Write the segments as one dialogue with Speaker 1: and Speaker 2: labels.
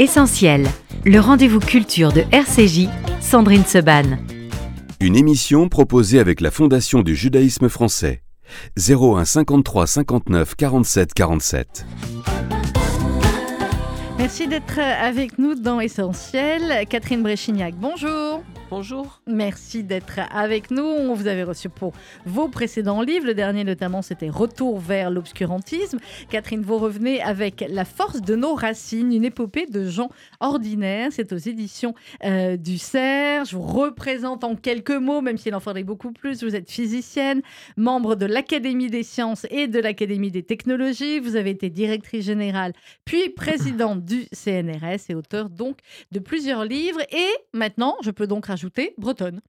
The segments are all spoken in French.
Speaker 1: Essentiel, le rendez-vous culture de RCJ, Sandrine Seban.
Speaker 2: Une émission proposée avec la Fondation du judaïsme français. 01 53 59 47 47.
Speaker 3: Merci d'être avec nous dans Essentiel. Catherine Bréchignac, bonjour.
Speaker 4: Bonjour.
Speaker 3: Merci d'être avec nous. On vous avait reçu pour vos précédents livres. Le dernier, notamment, c'était Retour vers l'obscurantisme. Catherine, vous revenez avec La force de nos racines, une épopée de gens ordinaires. C'est aux éditions euh, du Cerf. Je vous représente en quelques mots, même s'il en faudrait beaucoup plus. Vous êtes physicienne, membre de l'Académie des sciences et de l'Académie des technologies. Vous avez été directrice générale, puis présidente du CNRS et auteur donc de plusieurs livres. Et maintenant, je peux donc bretonne.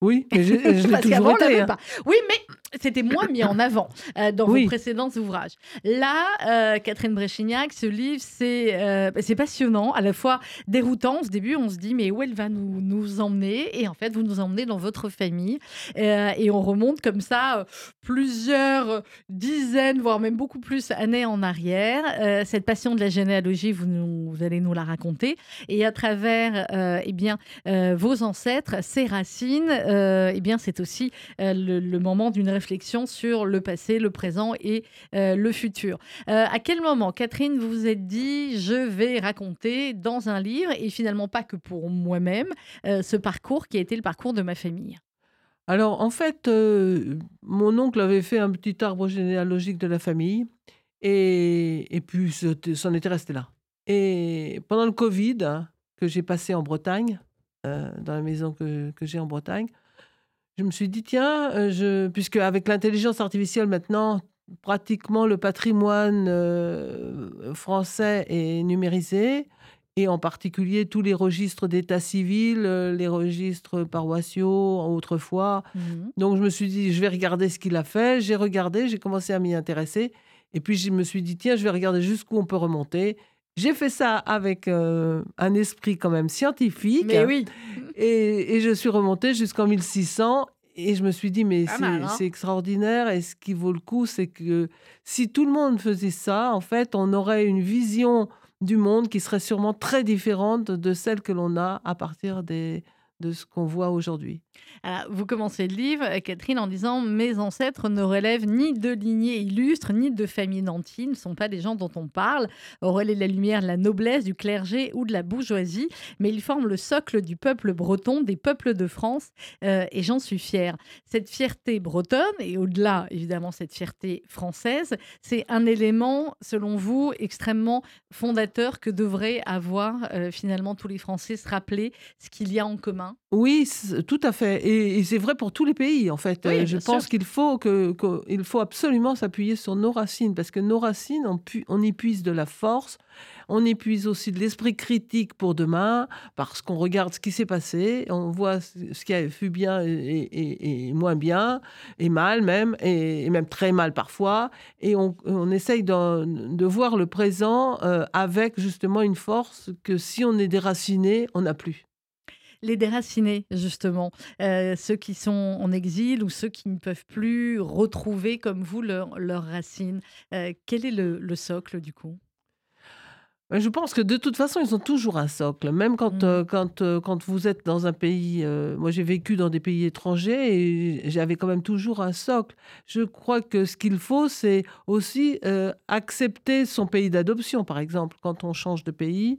Speaker 4: Oui, mais je, je l'ai toujours été. hein.
Speaker 3: pas. Oui, mais c'était moins mis en avant euh, dans
Speaker 4: Oui.
Speaker 3: vos précédents ouvrages. Là, euh, Catherine Bréchignac, ce livre, c'est euh, c'est passionnant, à la fois déroutant. Au début, on se dit, mais où elle va nous, nous emmener? Et en fait, vous nous emmenez dans votre famille. Et on remonte comme ça plusieurs dizaines, voire même beaucoup plus années en arrière. Cette passion de la généalogie, vous, nous- vous allez nous la raconter. Et à travers eh bien, vos ancêtres, ces racines, eh bien, c'est aussi le, le moment d'une réflexion sur le passé, le présent et euh, le futur. Euh, à quel moment, Catherine, vous vous êtes dit, je vais raconter dans un livre, et finalement pas que pour moi-même, euh, ce parcours qui a été le parcours de ma famille?
Speaker 4: Alors, en fait, mon oncle avait fait un petit arbre généalogique de la famille. Et, puis, c'en était resté là. Et pendant le Covid, hein, que j'ai passé en Bretagne, dans la maison que j'ai en Bretagne, je me suis dit, tiens, euh, je, puisque avec l'intelligence artificielle maintenant, pratiquement le patrimoine euh, français est numérisé, et en particulier tous les registres d'état civil, euh, les registres paroissiaux autrefois.
Speaker 3: Mhm.
Speaker 4: Donc je me suis dit, je vais regarder ce qu'il a fait. J'ai regardé, j'ai commencé à m'y intéresser. Et puis je me suis dit, tiens, je vais regarder jusqu'où on peut remonter. J'ai fait ça avec euh, un esprit quand même scientifique.
Speaker 3: Mais oui,
Speaker 4: Et, et je suis remontée jusqu'en 1600. Et je me suis dit, mais
Speaker 3: hein.
Speaker 4: c'est extraordinaire. Et ce qui vaut le coup, c'est que si tout le monde faisait ça, en fait, on aurait une vision du monde qui serait sûrement très différente de celle que l'on a à partir des, de ce qu'on voit aujourd'hui.
Speaker 3: Vous commencez le livre, euh, Catherine, en disant Mes ancêtres ne relèvent ni de lignées illustres, ni de familles nanties, ne sont pas des gens dont on parle, au relais de la lumière, de la noblesse, du clergé ou de la bourgeoisie, mais ils forment le socle du peuple breton, des peuples de France, euh, et j'en suis fière. Cette fierté bretonne, et au-delà, évidemment, cette fierté française, c'est un élément, selon vous, extrêmement fondateur que devraient avoir euh, finalement tous les Français, se rappeler ce qu'il y a en commun?
Speaker 4: Oui, tout à fait. Et, et c'est vrai pour tous les pays, en fait.
Speaker 3: Oui,
Speaker 4: Euh, je pense qu'il faut, que, que- il faut absolument s'appuyer sur nos racines, parce que nos racines, on, pu- on y puise de la force, on y puise aussi de l'esprit critique pour demain, parce qu'on regarde ce qui s'est passé, on voit ce qui a fut bien et, et- et moins bien, et mal même, et, même très mal parfois, et on, on essaye de, voir le présent euh, avec justement une force que si on est déraciné, on n'a plus.
Speaker 3: Les déracinés, justement, euh, ceux qui sont en exil ou ceux qui ne peuvent plus retrouver comme vous leur- leurs racines. Euh, quel est le, le socle du coup?
Speaker 4: Ouais, Je pense que de toute façon, ils ont toujours un socle. Même quand, euh, quand, euh, quand vous êtes dans un pays... euh, moi, j'ai vécu dans des pays étrangers et j'avais quand même toujours un socle. Je crois que ce qu'il faut, c'est aussi euh, accepter son pays d'adoption, par exemple, quand on change de pays.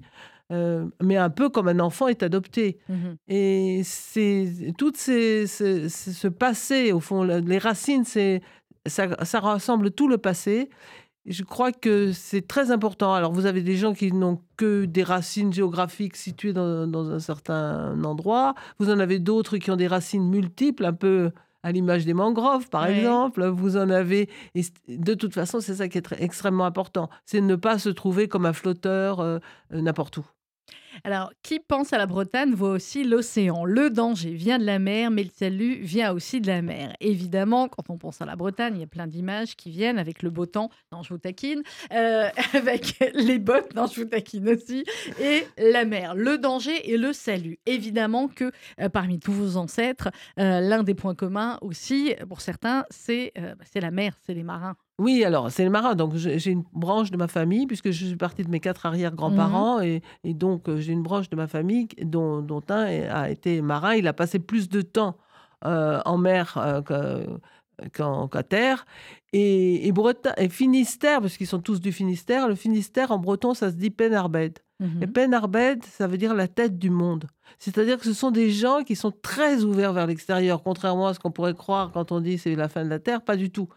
Speaker 4: Euh, mais un peu comme un enfant est adopté.
Speaker 3: Mhm.
Speaker 4: Et c'est tout ces, ce, passé, au fond, le- les racines, c'est ça, ça rassemble tout le passé. Je crois que c'est très important. Alors, vous avez des gens qui n'ont que des racines géographiques situées dans, dans un certain endroit. Vous en avez d'autres qui ont des racines multiples, un peu à l'image des mangroves, par exemple. Vous en avez. Et de toute façon, c'est ça qui est très- extrêmement important. C'est de ne pas se trouver comme un flotteur euh, euh, n'importe où.
Speaker 3: Alors, qui pense à la Bretagne voit aussi l'océan. Le danger vient de la mer, mais le salut vient aussi de la mer. Évidemment, quand on pense à la Bretagne, il y a plein d'images qui viennent avec le beau temps, non, je vous taquine, euh, avec les bottes, non, je vous taquine aussi, et la mer. Le danger et le salut. Évidemment que euh, parmi tous vos ancêtres, euh, l'un des points communs aussi, pour certains, c'est bah, c'est la mer, c'est les marins.
Speaker 4: Oui, alors c'est le marin. Donc j'ai une branche de ma famille, puisque je suis partie de mes quatre arrière-grands-parents, et, et, donc euh, j'ai une branche de ma famille dont, dont, un a été marin. Il a passé plus de temps euh, en mer euh, qu'à terre. Et, et, et Finistère, parce qu'ils sont tous du Finistère, le Finistère en breton, ça se dit Penarbed. Et mhm. Penarbed, ça veut dire la tête du monde. C'est-à-dire que ce sont des gens qui sont très ouverts vers l'extérieur, contrairement à ce qu'on pourrait croire quand on dit c'est la fin de la Terre, pas du tout.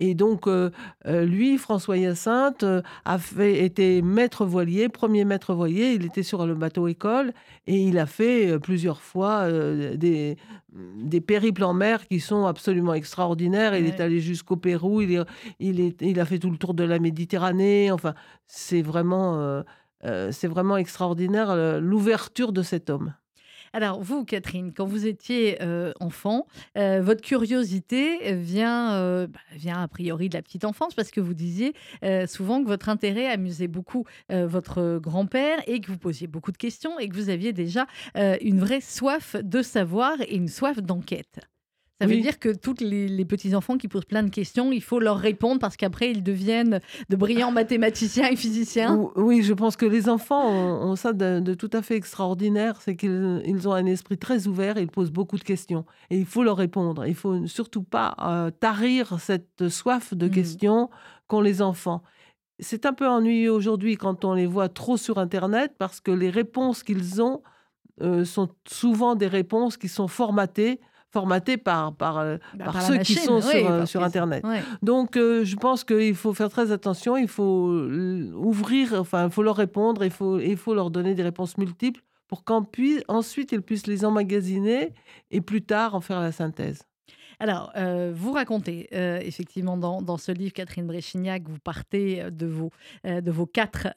Speaker 4: Et donc, euh, euh, lui, François Hyacinthe, euh, a fait, été maître voilier, premier maître voilier. Il était sur le bateau école et il a fait plusieurs fois des, des périples en mer qui sont absolument extraordinaires. Il est allé jusqu'au Pérou, il, il, est, il a fait tout le tour de la Méditerranée. Enfin, c'est vraiment euh, c'est vraiment extraordinaire euh, l'ouverture de cet homme.
Speaker 3: Alors, vous, Catherine, quand vous étiez euh, enfant, votre curiosité vient, bah, vient a priori de la petite enfance, parce que vous disiez souvent que votre intérêt amusait beaucoup votre grand-père et que vous posiez beaucoup de questions et que vous aviez déjà une vraie soif de savoir et une soif d'enquête. Ça veut dire que tous les, petits-enfants qui posent plein de questions, il faut leur répondre parce qu'après, ils deviennent de brillants mathématiciens et physiciens.
Speaker 4: Oui, je pense que les enfants ont, ça de, tout à fait extraordinaire. C'est qu'ils ont un esprit très ouvert et ils posent beaucoup de questions. Et il faut leur répondre. Il faut surtout pas euh, tarir cette soif de mmh. questions qu'ont les enfants. C'est un peu ennuyeux aujourd'hui quand on les voit trop sur Internet parce que les réponses qu'ils ont euh, sont souvent des réponses qui sont formatées formaté par, par, euh, bah, par, ceux qui sont sur, euh, sur Internet. Donc, euh, je pense qu'il faut faire très attention, il faut ouvrir, enfin, il faut leur répondre, il faut, il faut leur donner des réponses multiples pour qu'ensuite ils puissent les emmagasiner et plus tard en faire la synthèse.
Speaker 3: Alors, euh, vous racontez euh, effectivement dans, ce livre, Catherine Bréchignac, vous partez de vos, euh, de vos quatre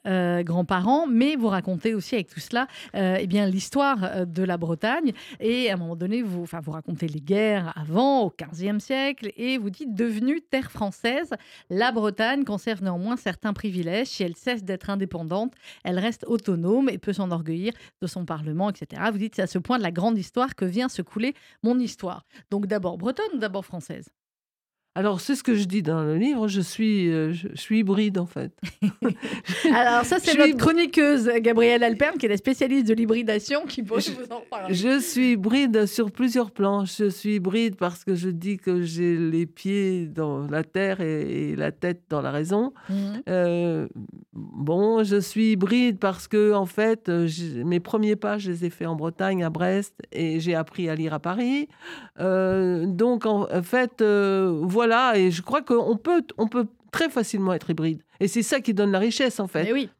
Speaker 3: grands-parents, mais vous racontez aussi avec tout cela eh bien, l'histoire de la Bretagne. Et à un moment donné, vous, vous racontez les guerres avant, au XVe siècle, et vous dites, devenue terre française, la Bretagne conserve néanmoins certains privilèges. Si elle cesse d'être indépendante, elle reste autonome et peut s'enorgueillir de son Parlement, etc. Vous dites, c'est à ce point de la grande histoire que vient se couler mon histoire. Donc d'abord bretonne d'abord française
Speaker 4: alors, c'est ce que je dis dans le livre, je suis, euh, je, suis hybride en fait.
Speaker 3: Alors, ça, c'est notre chroniqueuse Gabrielle Alperne, qui est la spécialiste de l'hybridation, qui peut vous en parler.
Speaker 4: Je suis hybride sur plusieurs plans. Je suis hybride parce que je dis que j'ai les pieds dans la terre et, la tête dans la raison. Mhm. Euh, bon, je suis hybride parce que, en fait, mes premiers pas, je les ai faits en Bretagne, à Brest, et j'ai appris à lire à Paris. Euh, donc, en fait, voilà voilà, et je crois qu'on peut, on peut très facilement être hybride. Et c'est ça qui donne la richesse, en fait.
Speaker 3: Mais oui.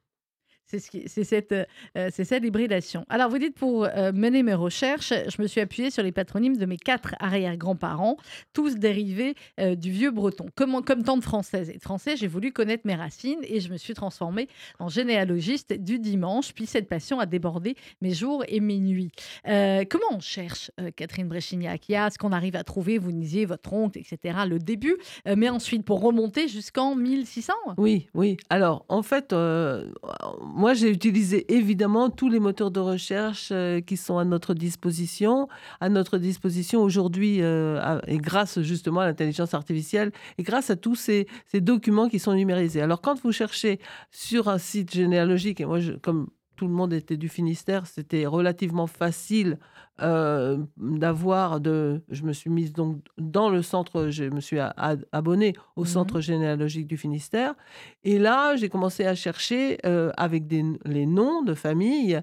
Speaker 3: C'est cette, euh, cette hybridation. Alors, vous dites, pour euh, mener mes recherches, je me suis appuyée sur les patronymes de mes quatre arrière-grands-parents, tous dérivés euh, du vieux breton. Comme, comme tant de Françaises et de Français, j'ai voulu connaître mes racines et je me suis transformée en généalogiste du dimanche. Puis cette passion a débordé mes jours et mes nuits. comment on cherche, Catherine Bréchignac Il y a ce qu'on arrive à trouver, vous disiez votre oncle, etc., le début, mais ensuite pour remonter jusqu'en 1600
Speaker 4: Oui, oui. Alors, en fait, moi, j'ai utilisé évidemment tous les moteurs de recherche euh, qui sont à notre disposition, à notre disposition aujourd'hui, euh, et grâce justement à l'intelligence artificielle, et grâce à tous ces, documents qui sont numérisés. Alors, quand vous cherchez sur un site généalogique, et moi, je, comme tout le monde était du Finistère, c'était relativement facile euh, d'avoir de. Je me suis mise donc dans le centre, je me suis abonnée au mhm. centre généalogique du Finistère. Et là, j'ai commencé à chercher euh, avec des, les noms de famille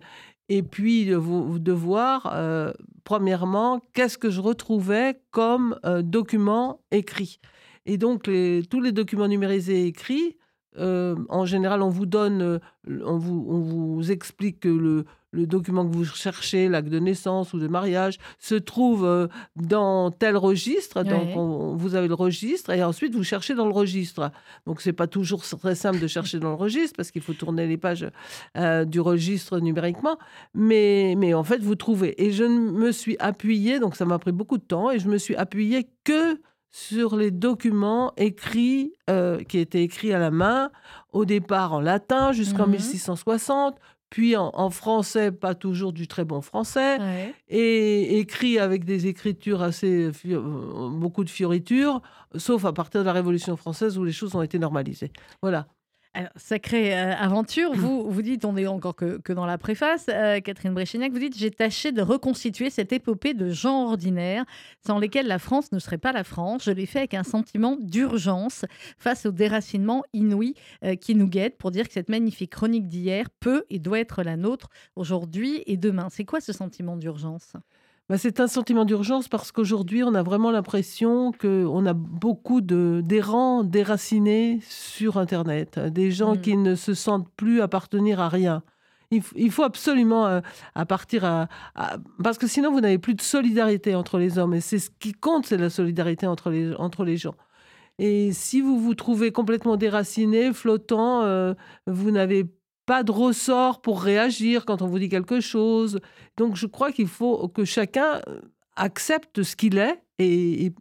Speaker 4: et puis de, de voir, euh, premièrement, qu'est-ce que je retrouvais comme document écrit. Et donc, les, tous les documents numérisés écrits, euh, en général, on vous donne, euh, on vous, on vous explique que le, le, document que vous cherchez, l'acte de naissance ou de mariage, se trouve euh, dans tel registre. Donc, vous avez le registre et ensuite vous cherchez dans le registre. Donc, c'est pas toujours très simple de chercher dans le registre parce qu'il faut tourner les pages du registre numériquement. Mais, mais en fait, vous trouvez. Et je me suis appuyée, donc ça m'a pris beaucoup de temps, et je me suis appuyée que sur les documents écrits, euh, qui étaient écrits à la main, au départ en latin jusqu'en 1660, mhm. puis en, français, pas toujours du très bon français, et écrit avec des écritures assez, euh, beaucoup de fioritures, sauf à partir de la Révolution française où les choses ont été normalisées. Voilà.
Speaker 3: Alors, sacrée euh, aventure, vous, vous dites, on est encore que, que dans la préface, euh, Catherine Bréchignac, vous dites J'ai tâché de reconstituer cette épopée de gens ordinaires sans lesquels la France ne serait pas la France. Je l'ai fait avec un sentiment d'urgence face au déracinement inouï euh, qui nous guette pour dire que cette magnifique chronique d'hier peut et doit être la nôtre aujourd'hui et demain. C'est quoi ce sentiment d'urgence?
Speaker 4: Bah, c'est un sentiment d'urgence parce qu'aujourd'hui, on a vraiment l'impression qu'on a beaucoup d'errants déracinés sur Internet, des gens mm. qui ne se sentent plus appartenir à rien. Il, faut absolument euh, à, partir à, Parce que sinon, vous n'avez plus de solidarité entre les hommes. Et c'est ce qui compte, c'est la solidarité entre les, entre les gens. Et si vous vous trouvez complètement déraciné, flottant, euh, vous n'avez pas de ressort pour réagir quand on vous dit quelque chose. Donc je crois qu'il faut que chacun euh, accepte ce qu'il est et,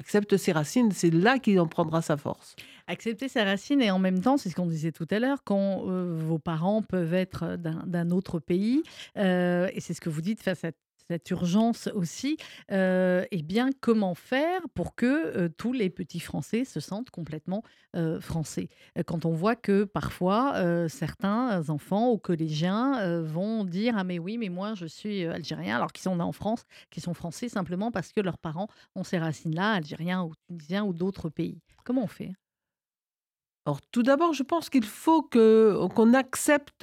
Speaker 4: accepte ses racines. C'est là qu'il en prendra sa force.
Speaker 3: Accepter ses racines et en même temps, c'est ce qu'on disait tout à l'heure, quand euh, vos parents peuvent être d'un autre pays, euh, et c'est ce que vous dites face à cette urgence aussi, euh, eh bien, comment faire pour que euh, tous les petits Français se sentent complètement euh, français? Quand on voit que parfois, certains enfants ou collégiens vont dire Ah, mais oui, mais moi, je suis algérien, alors qu'ils sont en France, qui sont français simplement parce que leurs parents ont ces racines-là, algériens ou tunisiens ou d'autres pays. Comment on fait?
Speaker 4: Alors, tout d'abord, je pense qu'il faut que qu'on accepte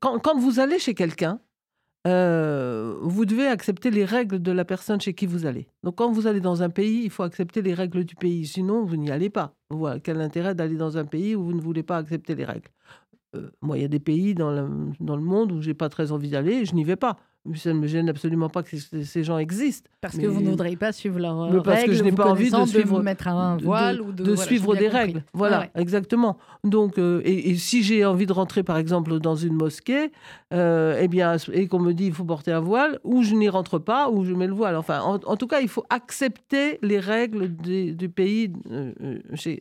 Speaker 4: quand, vous allez chez quelqu'un, euh, vous devez accepter les règles de la personne chez qui vous allez. Donc quand vous allez dans un pays, il faut accepter les règles du pays, sinon vous n'y allez pas. Voilà, quel intérêt d'aller dans un pays où vous ne voulez pas accepter les règles? Euh, Moi, il y a des pays dans le, dans le monde où j'ai pas très envie d'aller, je n'y vais pas ça ne me gêne absolument pas que ces gens existent.
Speaker 3: Parce que vous ne voudriez pas suivre leurs règles. Parce que je n'ai pas envie de suivre, mettre un voile ou
Speaker 4: de, suivre des règles. Voilà, exactement. Donc, euh, et, si j'ai envie de rentrer, par exemple, dans une mosquée, euh, eh bien, et qu'on me dit il faut porter un voile, ou je n'y rentre pas, ou je mets le voile. Enfin, en, tout cas, il faut accepter les règles du pays euh,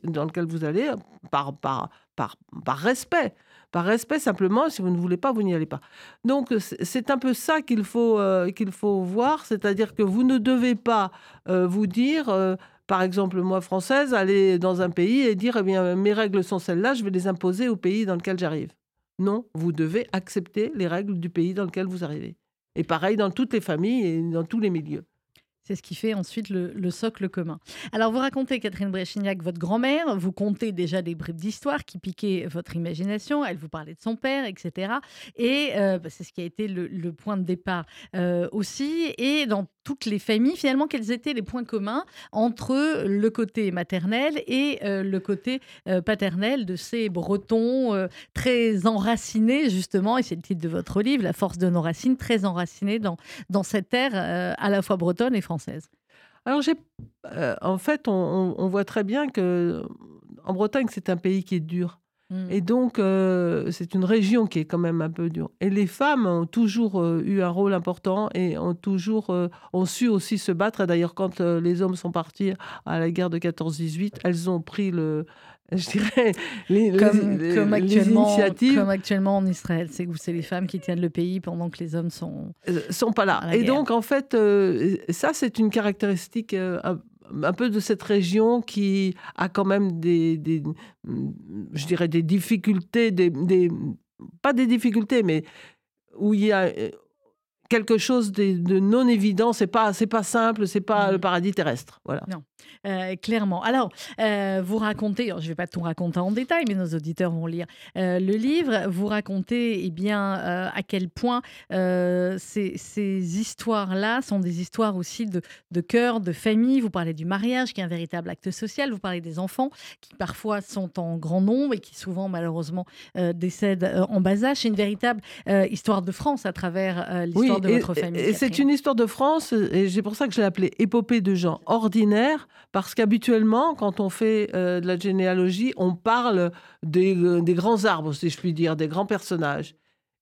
Speaker 4: dans lequel vous allez par, par, par, par respect par respect simplement. Si vous ne voulez pas, vous n'y allez pas. Donc c'est un peu ça qu'il faut, euh, qu'il faut voir, c'est-à-dire que vous ne devez pas euh, vous dire, euh, par exemple moi française, aller dans un pays et dire, eh bien mes règles sont celles-là, je vais les imposer au pays dans lequel j'arrive. Non, vous devez accepter les règles du pays dans lequel vous arrivez. Et pareil dans toutes les familles et dans tous les milieux.
Speaker 3: C'est ce qui fait ensuite le, socle commun. Alors, vous racontez, Catherine Bréchignac, votre grand-mère, vous comptez déjà des bribes d'histoire qui piquaient votre imagination, elle vous parlait de son père, etc. Et euh, bah, c'est ce qui a été le, point de départ euh, aussi. Et dans toutes les familles, finalement, quels étaient les points communs entre le côté maternel et euh, le côté paternel de ces Bretons très enracinés, justement, et c'est le titre de votre livre, La force de nos racines, très enracinés dans cette terre à la fois bretonne et française.
Speaker 4: Alors, j'ai, en fait, on, on, voit très bien que en Bretagne, c'est un pays qui est dur. Mm. Et donc, euh, c'est une région qui est quand même un peu dure. Et les femmes ont toujours euh, eu un rôle important et ont toujours euh, ont su aussi se battre. Et d'ailleurs, quand les hommes sont partis à la guerre de 14-18, elles ont pris le, je dirais, les,
Speaker 3: comme, actuellement, initiatives. Comme actuellement en Israël, c'est où c'est les femmes qui tiennent le pays pendant que les hommes sont
Speaker 4: sont pas là. Et donc, en fait, ça, c'est une caractéristique un peu de cette région qui a quand même des, je dirais, des difficultés, des, des, pas des difficultés, mais où il y a quelque chose de, non évident. C'est pas, c'est pas simple, c'est pas le mmh. paradis terrestre. Voilà.
Speaker 3: Non, euh, clairement. Alors, euh, vous racontez, je vais pas tout raconter en détail, mais nos auditeurs vont lire euh, le livre. Vous racontez, eh bien, à quel point ces, ces histoires-là sont des histoires aussi de, de cœur, de famille. Vous parlez du mariage, qui est un véritable acte social. Vous parlez des enfants qui parfois sont en grand nombre et qui souvent, malheureusement, décèdent en bas âge. C'est une véritable histoire de France à travers l'histoire
Speaker 4: et, c'est une histoire de France, et c'est pour ça que je l'ai appelée épopée de gens ordinaires, parce qu'habituellement, quand on fait euh, de la généalogie, on parle des, grands arbres, si je puis dire, des grands personnages.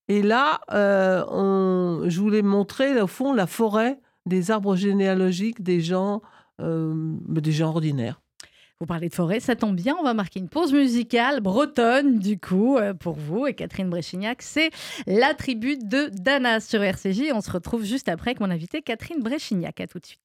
Speaker 4: Et là, euh, je voulais montrer, au fond, la forêt des arbres généalogiques des gens, euh, des gens ordinaires.
Speaker 3: Vous parlez de forêt, ça tombe bien, on va marquer une pause musicale bretonne du coup euh, pour vous et Catherine Bréchignac. C'est la tribu de Dana sur RCJ. On se retrouve juste après avec mon invité Catherine Bréchignac. À tout de suite.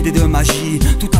Speaker 5: Incantations de druides et de magie. Tout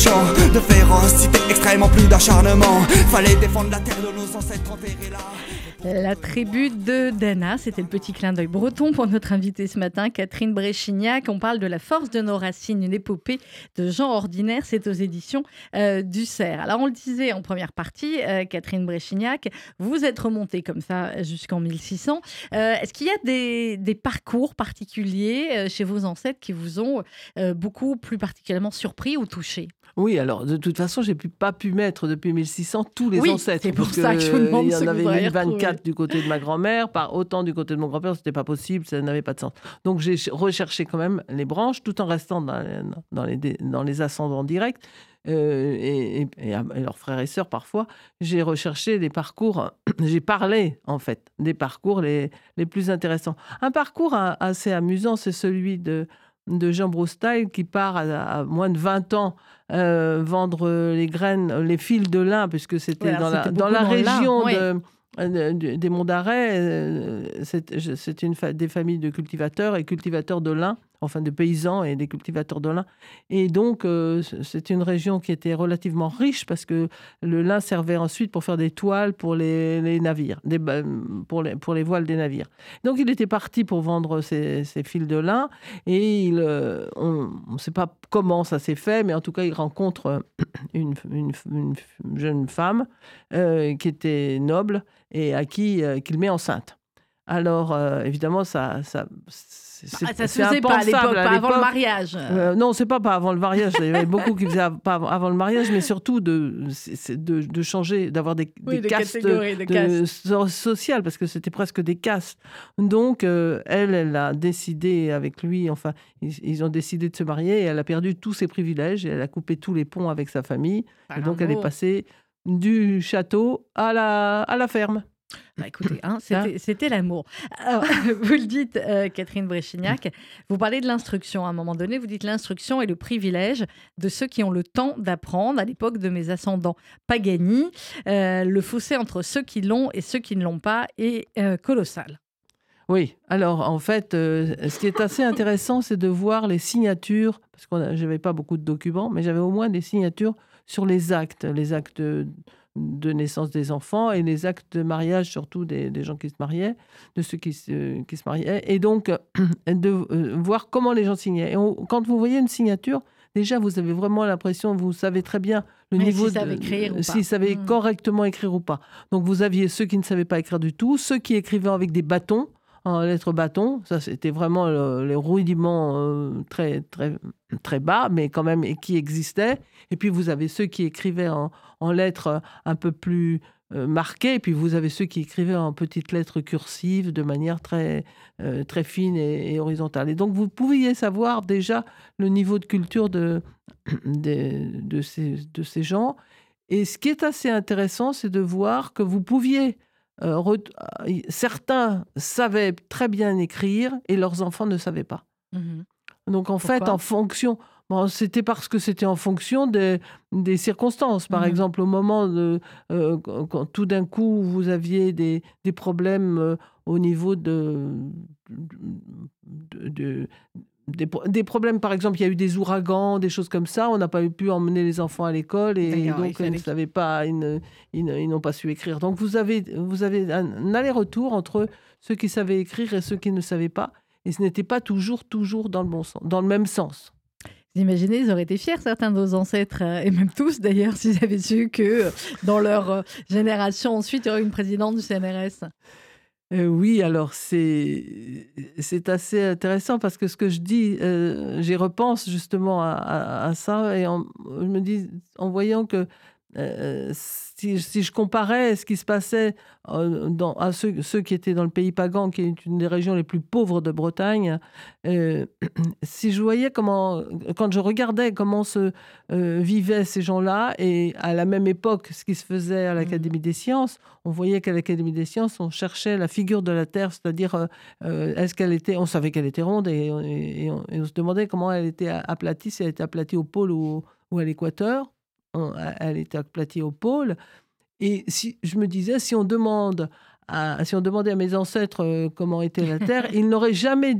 Speaker 5: De férocité, extrêmement plus d'acharnement. Fallait défendre la terre de nos ancêtres enterrés là.
Speaker 3: La tribu de Dana, c'était le petit clin d'œil breton pour notre invitée ce matin, Catherine Bréchignac. On parle de La force de nos racines, une épopée de gens ordinaires. C'est aux éditions euh, du Cerf. Alors, on le disait en première partie, euh, Catherine Bréchignac, vous êtes remontée comme ça jusqu'en 1600. Euh, est-ce qu'il y a des, parcours particuliers chez vos ancêtres qui vous ont beaucoup plus particulièrement surpris ou touché
Speaker 4: Oui, alors de toute façon, j'ai pas pu mettre depuis 1600 tous les
Speaker 3: oui,
Speaker 4: ancêtres.
Speaker 3: C'est pour ça que je vous demande.
Speaker 4: Il y en avait 24 du côté de ma grand-mère, par autant du côté de mon grand-père, c'était pas possible, ça n'avait pas de sens. Donc j'ai recherché quand même les branches, tout en restant dans, dans les, dans les ascendants directs. Euh, et, leurs frères et sœurs parfois, j'ai recherché des parcours, j'ai parlé en fait des parcours les, les plus intéressants. Un parcours assez amusant, c'est celui de, de Jean Broustal qui part à, moins de 20 ans euh, vendre les graines, les fils de lin, puisque c'était dans, la, dans la région de des Monts d'Arrêt. euh, C'est une des familles de cultivateurs et cultivateurs de lin, enfin de paysans et des cultivateurs de lin. Et donc, euh, c'est une région qui était relativement riche parce que le lin servait ensuite pour faire des toiles pour les, navires, des, pour, les, pour les voiles des navires. Donc, il était parti pour vendre ses, fils de lin et euh, on ne sait pas comment ça s'est fait, mais en tout cas, il rencontre euh, une, une- une jeune femme qui était noble et à qui qu'il met enceinte. Alors, évidemment, ça, ça,
Speaker 3: Ah, Ça se faisait pas à l'époque, pas avant le mariage.
Speaker 4: Euh, non, c'est pas pas avant le mariage. Il y avait beaucoup qui faisaient pas avant, le mariage, mais surtout de, de, de changer, d'avoir des,
Speaker 3: Oui,
Speaker 4: des
Speaker 3: des
Speaker 4: castes de-
Speaker 3: castes.
Speaker 4: sociales, parce que c'était presque des castes. Donc, euh, elle, elle a décidé avec lui, enfin, ils, ils ont décidé de se marier et elle a perdu tous ses privilèges et elle a coupé tous les ponts avec sa famille. Et donc, elle est passée du château à la, à la ferme.
Speaker 3: Bah, écoutez, hein, c'était l'amour. Vous le dites, euh, Catherine Bréchignac, vous parlez de l'instruction. À un moment donné, vous dites l'instruction est le privilège de ceux qui ont le temps d'apprendre. À l'époque de mes ascendants Pagani, euh, le fossé entre ceux qui l'ont et ceux qui ne l'ont pas est euh, colossal.
Speaker 4: Oui, alors en fait, euh, ce qui est assez intéressant, c'est de voir les signatures, parce que je n'avais pas beaucoup de documents, mais j'avais au moins des signatures sur les actes, les actes de, naissance des enfants et les actes de mariage, surtout des, des gens qui se mariaient, de ceux qui se, qui se mariaient, et donc de euh, voir comment les gens signaient. Et on- quand vous voyez une signature, déjà vous avez vraiment l'impression, vous savez très bien le
Speaker 3: Oui,
Speaker 4: niveau
Speaker 3: s'ils
Speaker 4: de- s'ils savaient
Speaker 3: Mm.
Speaker 4: correctement écrire ou pas. Donc vous aviez ceux qui ne savaient pas écrire du tout, ceux qui écrivaient avec des bâtons, en lettres bâtons. Ça, c'était vraiment le- les rudiments euh, très, très, très bas, mais quand même et qui existaient. Et puis vous avez ceux qui écrivaient en, en lettres euh, un peu plus euh, marquées. Et puis vous avez ceux qui écrivaient en petites lettres cursives de manière très, euh, très fine et, et horizontale. Et donc vous pouviez savoir déjà le niveau de culture de, de, de ces, de ces gens. Et ce qui est assez intéressant, c'est de voir que vous pouviez... euh, certains savaient très bien écrire et leurs enfants ne savaient pas.
Speaker 3: Mhm.
Speaker 4: Donc en fait, en fonction, bon, c'était parce que c'était en fonction des, des circonstances. Par
Speaker 3: Mhm.
Speaker 4: exemple, au moment de, euh, quand, tout d'un coup vous aviez des, des problèmes euh, au niveau de, de- de- des, pro- des problèmes, par exemple, il y a eu des ouragans, des choses comme ça. On n'a pas pu emmener les enfants à l'école et donc ils ne savaient pas, ils, n'ont pas su écrire. Donc vous avez, vous avez un, un aller-retour entre ceux qui savaient écrire et ceux qui ne savaient pas. Et ce n'était pas toujours, toujours dans le bon sens, dans le même sens.
Speaker 3: Vous imaginez, ils auraient été fiers, certains de vos ancêtres, euh, et même tous d'ailleurs, s'ils avaient su que euh, dans leur euh, génération, ensuite, il y aurait une présidente du CNRS.
Speaker 4: Oui, alors c'est assez intéressant parce que ce que je dis, j'y repense justement à, ça et je me dis en voyant que euh, si, si je comparais ce qui se passait euh, à ceux, qui étaient dans le pays pagan, qui est une des régions les plus pauvres de Bretagne, euh, si je voyais comment, quand je regardais comment se euh, vivaient ces gens-là et à la même époque ce qui se faisait à l'Académie des sciences, on voyait qu'à l'Académie des sciences, on cherchait la figure de la Terre, c'est-à-dire euh, euh, est-ce qu'elle était, on savait qu'elle était ronde et, on, se demandait comment elle était aplatie, si elle était aplatie au pôle ou à l'équateur. Elle était aplatie au pôle. Et si je me disais, si on demande, à- si on demandait à mes ancêtres euh, comment était la Terre, ils n'auraient jamais,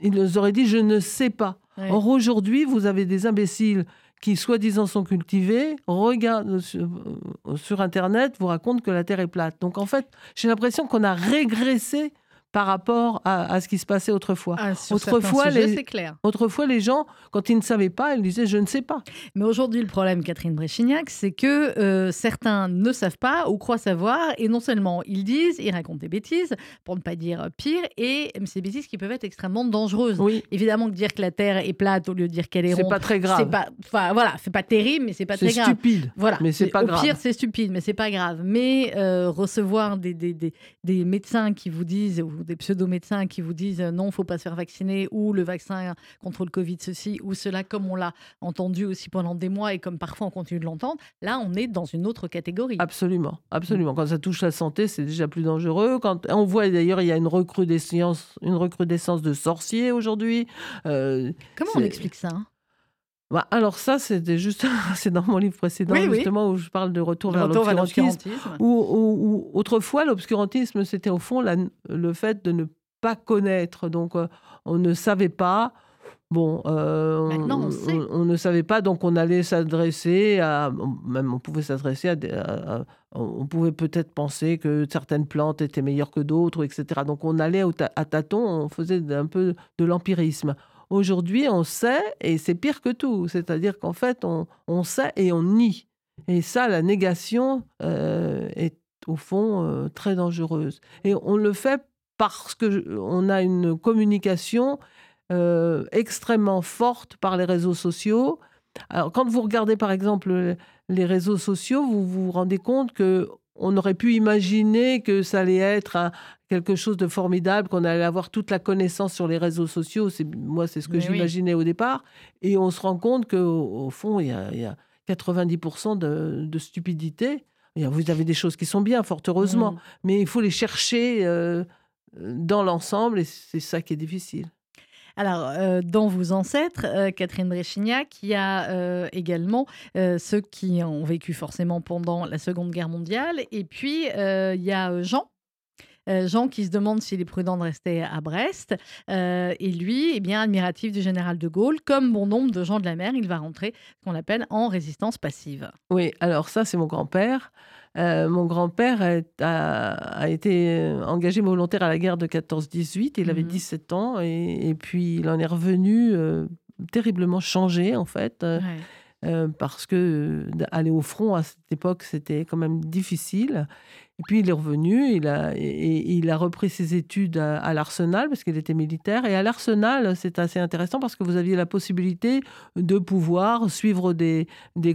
Speaker 4: ils nous auraient dit, je ne sais pas.
Speaker 3: Ouais.
Speaker 4: Or, aujourd'hui, vous avez des imbéciles qui, soi-disant, sont cultivés, regardent sur, euh, sur Internet, vous racontent que la Terre est plate. Donc, en fait, j'ai l'impression qu'on a régressé par rapport à, à ce qui se passait autrefois.
Speaker 3: Ah,
Speaker 4: Autrefois,
Speaker 3: sujets,
Speaker 4: les-
Speaker 3: c'est clair.
Speaker 4: Autrefois, les gens, quand ils ne savaient pas, ils disaient je ne sais pas.
Speaker 3: Mais aujourd'hui, le problème, Catherine Bréchignac, c'est que euh, certains ne savent pas ou croient savoir, et non seulement ils disent, ils racontent des bêtises, pour ne pas dire pire, et ces bêtises qui peuvent être extrêmement dangereuses.
Speaker 4: Oui,
Speaker 3: Évidemment que dire que la Terre est plate au lieu de dire qu'elle est
Speaker 4: c'est
Speaker 3: ronde,
Speaker 4: pas très
Speaker 3: c'est
Speaker 4: grave.
Speaker 3: pas, enfin voilà, c'est pas terrible, mais c'est pas
Speaker 4: C'est
Speaker 3: très grave.
Speaker 4: stupide.
Speaker 3: Voilà.
Speaker 4: Mais c'est pas
Speaker 3: Au
Speaker 4: grave.
Speaker 3: pire, c'est stupide, mais c'est pas grave. Mais euh, recevoir des, des, des, des médecins qui vous disent, ou des pseudo-médecins qui vous disent euh, non, faut pas se faire vacciner, ou le vaccin contre le Covid, ceci ou cela, comme on l'a entendu aussi pendant des mois et comme parfois on continue de l'entendre, là, on est dans une autre catégorie.
Speaker 4: Absolument, absolument. Quand ça touche la santé, c'est déjà plus dangereux. Quand on voit d'ailleurs, il y a une recrudescence, une recrudescence de sorciers aujourd'hui. Euh,
Speaker 3: Comment on explique ça hein?
Speaker 4: Bah, alors ça, c'était juste, c'est dans mon livre précédent
Speaker 3: Oui, oui.
Speaker 4: justement où je parle de retour
Speaker 3: Le
Speaker 4: vers l'obscurantisme. Où, où- où autrefois, l'obscurantisme, c'était au fond la- le fait de ne pas connaître. Donc, euh, on ne savait pas. Bon, euh, on,
Speaker 3: on sait.
Speaker 4: on- ne savait pas, donc on allait s'adresser à. Même on pouvait s'adresser à, des- à- à- On pouvait peut-être penser que certaines plantes étaient meilleures que d'autres, etc. Donc on allait ta- à tâtons, on faisait un peu de l'empirisme. Aujourd'hui, on sait, et c'est pire que tout. C'est-à-dire qu'en fait, on, on sait et on nie. Et ça, la négation euh, est au fond euh, très dangereuse. Et on le fait parce qu'on a une communication euh, extrêmement forte par les réseaux sociaux. Alors, quand vous regardez par exemple les réseaux sociaux, vous vous rendez compte que on aurait pu imaginer que ça allait être un- quelque chose de formidable, qu'on allait avoir toute la connaissance sur les réseaux sociaux. C'est moi, c'est ce que
Speaker 3: Mais oui.
Speaker 4: j'imaginais au départ. Et on se rend compte que au, fond, il y a, il y a 90% de, de stupidité. Il y a- Vous avez des choses qui sont bien, fort heureusement,
Speaker 3: Mhm.
Speaker 4: mais il faut les chercher euh, dans l'ensemble et c'est ça qui est difficile.
Speaker 3: Alors, euh, dans vos ancêtres, euh, Catherine Bréchignac, il y a euh, également euh, ceux qui ont vécu forcément pendant la Seconde Guerre mondiale. Et puis, euh, il y a euh, Jean. Jean qui se demande s'il est prudent de rester à Brest. et lui, eh bien, admiratif du général de Gaulle, comme bon nombre de gens de la mer, il va rentrer ce qu'on appelle en résistance passive.
Speaker 4: Oui, alors ça, c'est mon grand-père. mon grand-père a, été engagé volontaire à la guerre de 14-18. Il avait 17 mmh ans et, puis il en est revenu terriblement changé en fait. Euh, parce que aller au front à cette époque, c'était quand même difficile. Et puis il est revenu, il a, repris ses études à, l'Arsenal parce qu'il était militaire. Et à l'Arsenal, c'est assez intéressant parce que vous aviez la possibilité de pouvoir suivre des,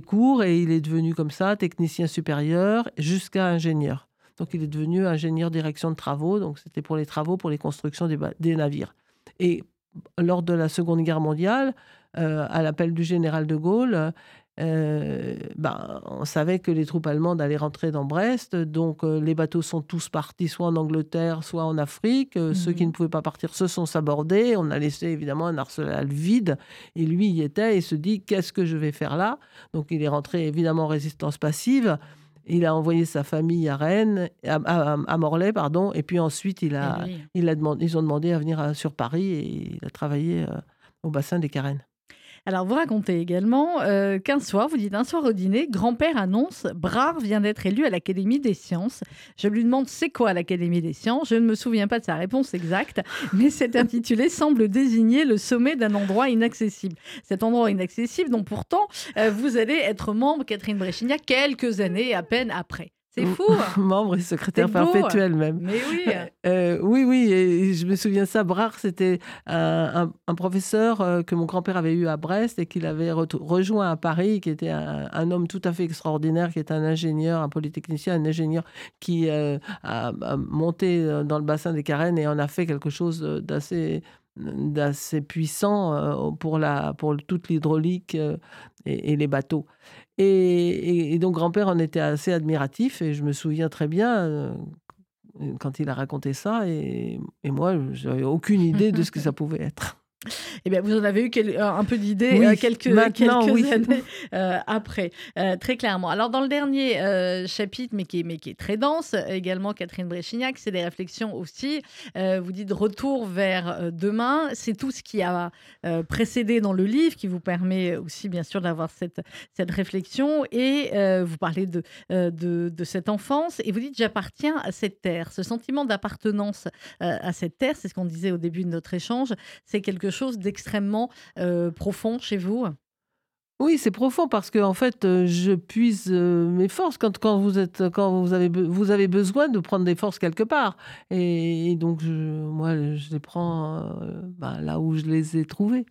Speaker 4: cours et il est devenu comme ça technicien supérieur jusqu'à ingénieur. Donc il est devenu ingénieur direction de travaux. Donc c'était pour les travaux, pour les constructions des, navires. Et lors de la Seconde Guerre mondiale, euh, à l'appel du général de Gaulle, euh, ben, on savait que les troupes allemandes allaient rentrer dans Brest, donc euh, les bateaux sont tous partis soit en Angleterre, soit en Afrique. Ceux qui mhm. ne pouvaient pas partir se sont sabordés. On a laissé évidemment un arsenal vide, et lui y était et se dit qu'est-ce que je vais faire là? Donc il est rentré évidemment en résistance passive. Il a envoyé sa famille à Rennes, à, Morlaix, pardon, et puis ensuite il a, il a demandé, ils ont demandé à venir sur Paris et il a travaillé au bassin des Carennes.
Speaker 3: Alors, vous racontez également euh, qu'un soir, vous dites un soir au dîner, grand-père annonce Brard vient d'être élu à l'Académie des sciences. Je lui demande c'est quoi l'Académie des sciences? Je ne me souviens pas de sa réponse exacte, mais cet intitulé semble désigner le sommet d'un endroit inaccessible. Cet endroit inaccessible dont pourtant euh, vous allez être membre, Catherine Bréchignac, quelques années à peine après. C'est fou.
Speaker 4: Membre et secrétaire perpétuel même.
Speaker 3: Mais oui.
Speaker 4: Euh, oui, oui. Et je me souviens ça. Brard, c'était un, professeur euh, que mon grand-père avait eu à Brest et qu'il avait rejoint à Paris, qui était un, homme tout à fait extraordinaire, qui est un ingénieur, un polytechnicien, un ingénieur qui euh, a, monté dans le bassin des Carennes et en a fait quelque chose d'assez d'assez puissant pour, la, pour toute l'hydraulique et, les bateaux. Et, donc grand-père en était assez admiratif et je me souviens très bien euh, quand il a raconté ça et, et moi, j'avais aucune idée de ce que ça pouvait être.
Speaker 3: Eh bien, vous en avez eu euh, un peu d'idée euh, quelques, quelques années euh, après, très clairement. Alors, dans le dernier chapitre, mais qui, est, mais qui est très dense, également, Catherine Bréchignac, c'est des réflexions aussi. vous dites retour vers demain. C'est tout ce qui a précédé dans le livre qui vous permet aussi, bien sûr, d'avoir cette, cette réflexion. Et vous parlez de, de, de, cette enfance et vous dites j'appartiens à cette terre. Ce sentiment d'appartenance à cette terre, c'est ce qu'on disait au début de notre échange, c'est quelque chose d'extrêmement euh, profond chez vous?
Speaker 4: Oui, c'est profond parce que en fait, euh, je puise euh, mes forces quand, quand vous êtes quand vous avez vous avez besoin de prendre des forces quelque part et, donc moi je les prends bah, là où je les ai trouvées.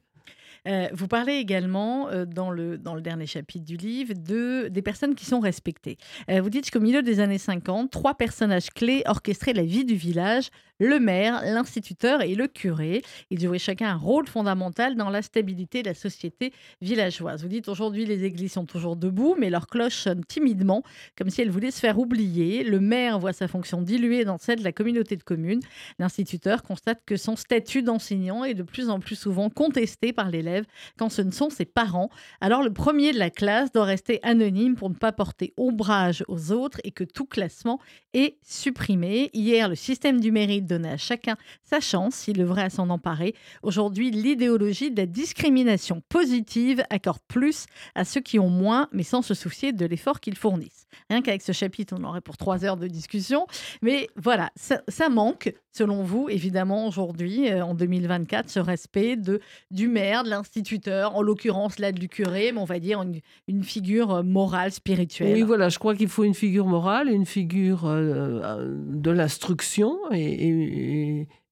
Speaker 3: Euh, vous parlez également euh, dans, le, dans le dernier chapitre du livre de, des personnes qui sont respectées. Euh, vous dites qu'au milieu des années 50, trois personnages clés orchestraient la vie du village le maire, l'instituteur et le curé. Ils jouaient chacun un rôle fondamental dans la stabilité de la société villageoise. Vous dites aujourd'hui les églises sont toujours debout, mais leurs cloches sonnent timidement, comme si elles voulaient se faire oublier. Le maire voit sa fonction diluée dans celle de la communauté de communes. L'instituteur constate que son statut d'enseignant est de plus en plus souvent contesté par l'élève quand ce ne sont ses parents. Alors le premier de la classe doit rester anonyme pour ne pas porter ombrage aux autres et que tout classement est supprimé. Hier, le système du mérite donnait à chacun sa chance s'il devrait s'en emparer. Aujourd'hui, l'idéologie de la discrimination positive accorde plus à ceux qui ont moins, mais sans se soucier de l'effort qu'ils fournissent. Rien qu'avec ce chapitre, on aurait pour trois heures de discussion. Mais voilà, ça, manque, selon vous, évidemment, aujourd'hui, euh, en 2024, ce respect de, du maire, de instituteur, en l'occurrence là du curé, mais on va dire une, figure euh, morale, spirituelle.
Speaker 4: Oui, voilà, je crois qu'il faut une figure morale, une figure euh, de l'instruction et, et,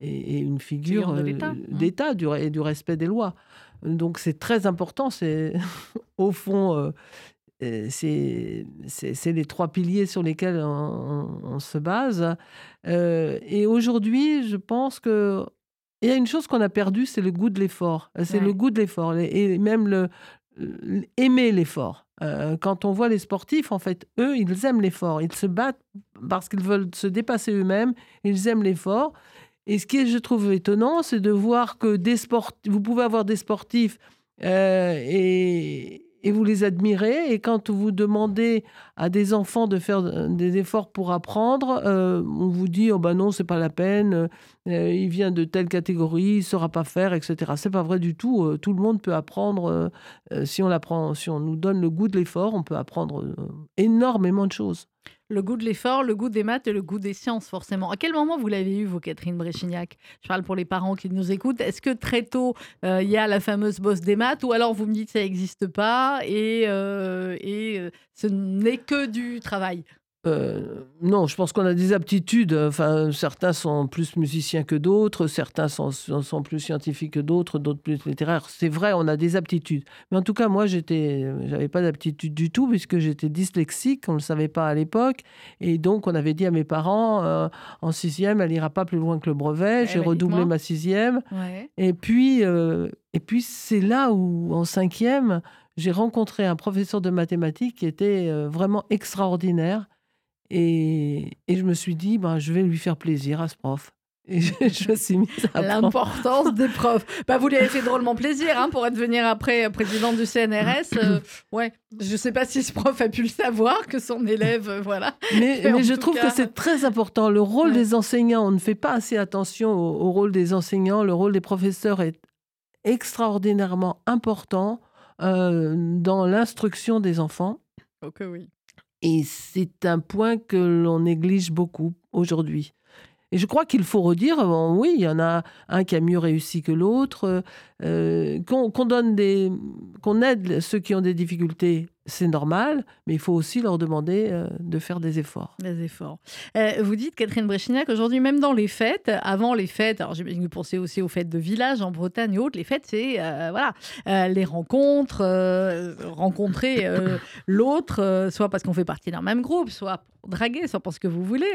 Speaker 4: une figure,
Speaker 3: euh,
Speaker 4: d'État du, et du respect des lois. Donc c'est très important, c'est au fond... c'est les trois piliers sur lesquels on, se base. et aujourd'hui, je pense que il y a une chose qu'on a perdue, c'est le goût de l'effort. Euh, c'est le goût de l'effort et même le, aimer l'effort. Euh, quand on voit les sportifs, en fait, eux, ils aiment l'effort. Ils se battent parce qu'ils veulent se dépasser eux-mêmes. Ils aiment l'effort. Et ce qui est, je trouve, étonnant, c'est de voir que des sportifs, vous pouvez avoir des sportifs euh, et, et vous les admirez. Et quand vous demandez à des enfants de faire euh, des efforts pour apprendre, euh, on vous dit oh ben non, c'est pas la peine. euh, il vient de telle catégorie, il saura pas faire, etc. C'est pas vrai du tout. tout le monde peut apprendre si on l'apprend, si on nous donne le goût de l'effort, on peut apprendre énormément de choses.
Speaker 3: Le goût de l'effort, le goût des maths et le goût des sciences, forcément. À quel moment vous l'avez eu, vous, Catherine Bréchignac? Je parle pour les parents qui nous écoutent. Est-ce que très tôt, euh, il y a la fameuse bosse des maths ou alors vous me dites ça n'existe pas et, euh, et euh, ce n'est que du travail?
Speaker 4: Euh, non, je pense qu'on a des aptitudes. Enfin, certains sont plus musiciens que d'autres, certains sont, sont plus scientifiques que d'autres, d'autres plus littéraires. C'est vrai, on a des aptitudes. Mais en tout cas, moi, j'étais, j'avais pas d'aptitude du tout puisque j'étais dyslexique. On ne le savait pas à l'époque, et donc on avait dit à mes parents euh, en sixième, elle ira pas plus loin que le brevet. J'ai
Speaker 3: ben,
Speaker 4: redoublé ma sixième.
Speaker 3: Ouais.
Speaker 4: Et puis, euh, et puis c'est là où, en cinquième, j'ai rencontré un professeur de mathématiques qui était vraiment extraordinaire. Et, et je me suis dit, ben, je vais lui faire plaisir à ce prof. Et je, je me suis mise à.
Speaker 3: L'importance des profs. Bah, vous lui avez fait drôlement plaisir hein, pour devenir après euh, présidente du CNRS. Euh, ouais, je sais pas si ce prof a pu le savoir que son élève, euh, voilà.
Speaker 4: Mais, je trouve
Speaker 3: cas-
Speaker 4: que c'est très important. Le rôle
Speaker 3: Ouais.
Speaker 4: des enseignants, on ne fait pas assez attention au, au rôle des enseignants. Le rôle des professeurs est extraordinairement important euh, dans l'instruction des enfants.
Speaker 3: Ok, oui.
Speaker 4: Et c'est un point que l'on néglige beaucoup aujourd'hui. Et je crois qu'il faut redire, bon, oui, il y en a un qui a mieux réussi que l'autre, euh, qu'on donne des, qu'on aide ceux qui ont des difficultés, c'est normal, mais il faut aussi leur demander euh, de faire des efforts.
Speaker 3: Des efforts. Euh, vous dites, Catherine Bréchignac, aujourd'hui, même dans les fêtes, avant les fêtes, alors j'imagine que vous pensez aussi aux fêtes de village en Bretagne et autres, les fêtes, c'est voilà, les rencontres, rencontrer l'autre, soit parce qu'on fait partie d'un même groupe, soit pour draguer, soit pour ce que vous voulez.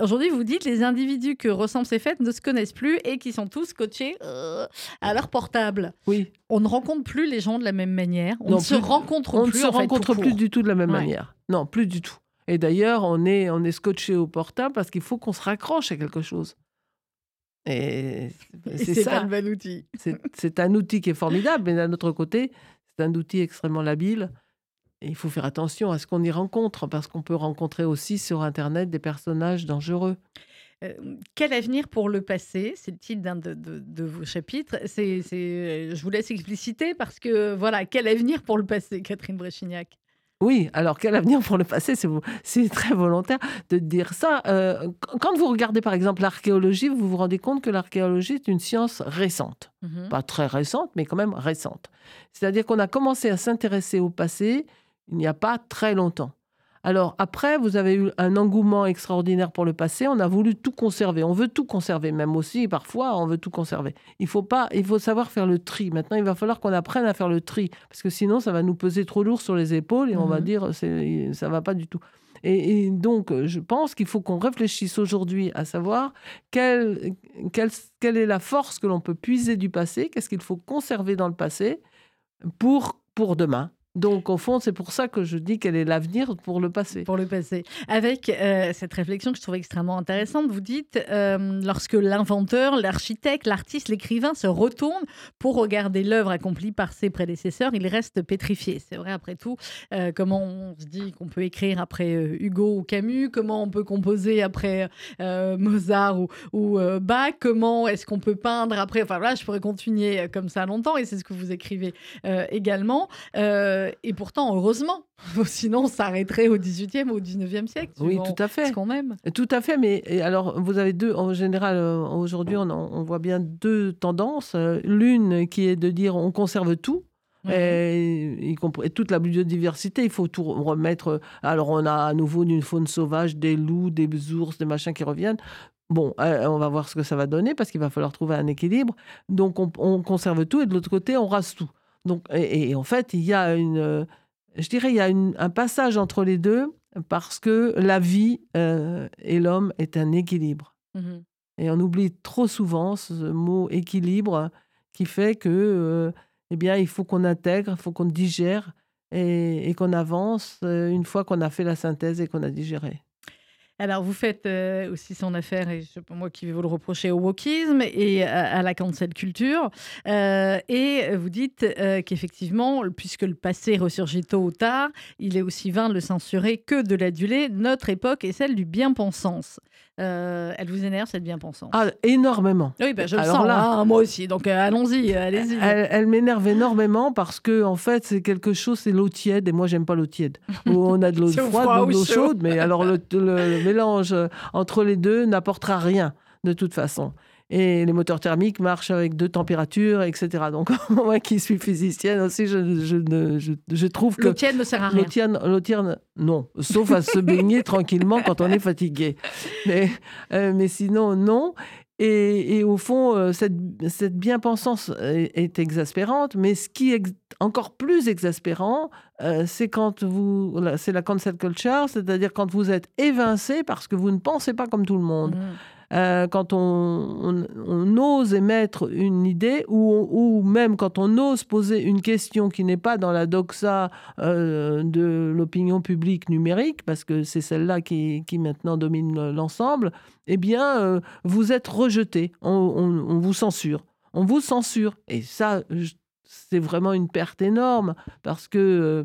Speaker 3: Aujourd'hui, vous dites, les individus que ressemblent ces fêtes ne se connaissent plus et qui sont tous coachés à leur portable.
Speaker 4: Oui,
Speaker 3: On ne rencontre plus les gens de la même manière, on
Speaker 4: Non,
Speaker 3: ne se
Speaker 4: plus-
Speaker 3: rencontre
Speaker 4: on ne
Speaker 3: plus.
Speaker 4: se
Speaker 3: fait,
Speaker 4: rencontre plus du tout de la même
Speaker 3: Ouais.
Speaker 4: manière. Non, plus du tout. Et d'ailleurs, on est, on est scotché au portable parce qu'il faut qu'on se raccroche à quelque chose. Et
Speaker 3: Et
Speaker 4: c'est ça.
Speaker 3: le bon outil.
Speaker 4: C'est c'est un outil qui est formidable, mais d'un autre côté, c'est un outil extrêmement labile. Et il faut faire attention à ce qu'on y rencontre, parce qu'on peut rencontrer aussi sur Internet des personnages dangereux.
Speaker 3: Euh, quel avenir pour le passé? C'est le titre d'un de, de- de vos chapitres. C'est, euh, je vous laisse expliciter parce que voilà, quel avenir pour le passé, Catherine Bréchignac
Speaker 4: Oui, alors quel avenir pour le passé? C'est très volontaire de dire ça. Euh, quand vous regardez par exemple l'archéologie, vous vous rendez compte que l'archéologie est une science récente.
Speaker 3: Mhm.
Speaker 4: Pas très récente, mais quand même récente. C'est-à-dire qu'on a commencé à s'intéresser au passé il n'y a pas très longtemps. Alors après, vous avez eu un engouement extraordinaire pour le passé. On a voulu tout conserver. On veut tout conserver, même aussi parfois, on veut tout conserver. Il faut pas, il faut savoir faire le tri. Maintenant, il va falloir qu'on apprenne à faire le tri, parce que sinon, ça va nous peser trop lourd sur les épaules et on va
Speaker 3: Mhm.
Speaker 4: dire ça va pas du tout. Et, et donc, je pense qu'il faut qu'on réfléchisse aujourd'hui à savoir quelle, quelle, quelle est la force que l'on peut puiser du passé, qu'est-ce qu'il faut conserver dans le passé pour, pour demain. Donc, au fond, c'est pour ça que je dis quel est l'avenir pour le passé.
Speaker 3: Pour le passé. Avec euh, cette réflexion que je trouve extrêmement intéressante, vous dites, euh, lorsque l'inventeur, l'architecte, l'artiste, l'écrivain se retourne pour regarder l'œuvre accomplie par ses prédécesseurs, il reste pétrifié. C'est vrai, après tout, euh, comment on se dit qu'on peut écrire après Hugo ou Camus, comment on peut composer après Mozart ou, Bach, comment est-ce qu'on peut peindre après, enfin voilà, je pourrais continuer comme ça longtemps, et c'est ce que vous écrivez également. Et pourtant, heureusement, sinon on s'arrêterait au 18e ou au 19e siècle.
Speaker 4: Oui, tout à fait.
Speaker 3: Ce qu'on aime.
Speaker 4: Tout à fait, mais alors vous avez deux, en général, euh, aujourd'hui, on, voit bien deux tendances. Euh, L'une qui est de dire on conserve tout. Et, y compris- et toute la biodiversité, il faut tout remettre. Alors, on a à nouveau une faune sauvage, des loups, des ours, des machins qui reviennent. Bon, euh, on va voir ce que ça va donner parce qu'il va falloir trouver un équilibre. Donc, on, on conserve tout et de l'autre côté, on rase tout. Donc, et, et en fait, il y a une, euh, je dirais, il y a une- un passage entre les deux parce que la vie euh, et l'homme est un équilibre.
Speaker 3: Mhm.
Speaker 4: Et on oublie trop souvent ce mot équilibre qui fait que, euh, eh bien, il faut qu'on intègre, il faut qu'on digère et, et qu'on avance une fois qu'on a fait la synthèse et qu'on a digéré.
Speaker 3: Alors, vous faites euh, aussi son affaire, et c'est pas moi qui vais vous le reprocher, au wokisme et à, la cancel culture. Euh, et vous dites euh, qu'effectivement, puisque le passé ressurgit tôt ou tard, il est aussi vain de le censurer que de l'aduler. Notre époque est celle du bien-pensance. Euh, elle vous énerve, cette bien-pensance
Speaker 4: Ah, énormément.
Speaker 3: Oui, bah, je le
Speaker 4: Alors
Speaker 3: sens,
Speaker 4: là-
Speaker 3: hein, moi aussi. Donc, euh, allons-y, euh, allez-y.
Speaker 4: Elle, elle m'énerve énormément parce que en fait c'est quelque chose, c'est l'eau tiède et moi j'aime pas l'eau tiède. Où on a de l'eau froide, de l'eau
Speaker 3: chaud.
Speaker 4: chaude, mais alors le, mélange entre les deux n'apportera rien de toute façon. Et les moteurs thermiques marchent avec deux températures, etc. Donc moi qui suis physicienne aussi, je, je, ne- je- je trouve que
Speaker 3: L'eau ne sert à rien.
Speaker 4: L'eau tiède, non, sauf à se baigner tranquillement quand on est fatigué. Mais, euh, mais sinon, non. Et, et au fond, euh, cette, cette bien-pensance est, est exaspérante, mais ce qui est encore plus exaspérant, euh, c'est quand vous, c'est la cancel culture, c'est-à-dire quand vous êtes évincé parce que vous ne pensez pas comme tout le monde.
Speaker 3: Mhm.
Speaker 4: Euh, quand on, ose émettre une idée ou, même quand on ose poser une question qui n'est pas dans la doxa euh, de l'opinion publique numérique, parce que c'est celle-là qui, qui maintenant domine l'ensemble, eh bien, euh, vous êtes rejeté, on, vous censure. On vous censure. Et ça, c'est vraiment une perte énorme, parce que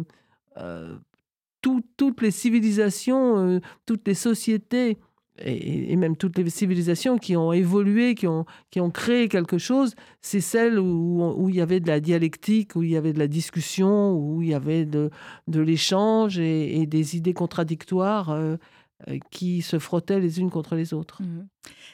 Speaker 4: tout- toutes les civilisations, toutes les sociétés, et, même toutes les civilisations qui ont évolué, qui ont, qui ont créé quelque chose, c'est celles où, où il y avait de la dialectique, où il y avait de la discussion, où il y avait de, de l'échange et, des idées contradictoires euh, qui se frottaient les unes contre les autres.
Speaker 3: Mhm.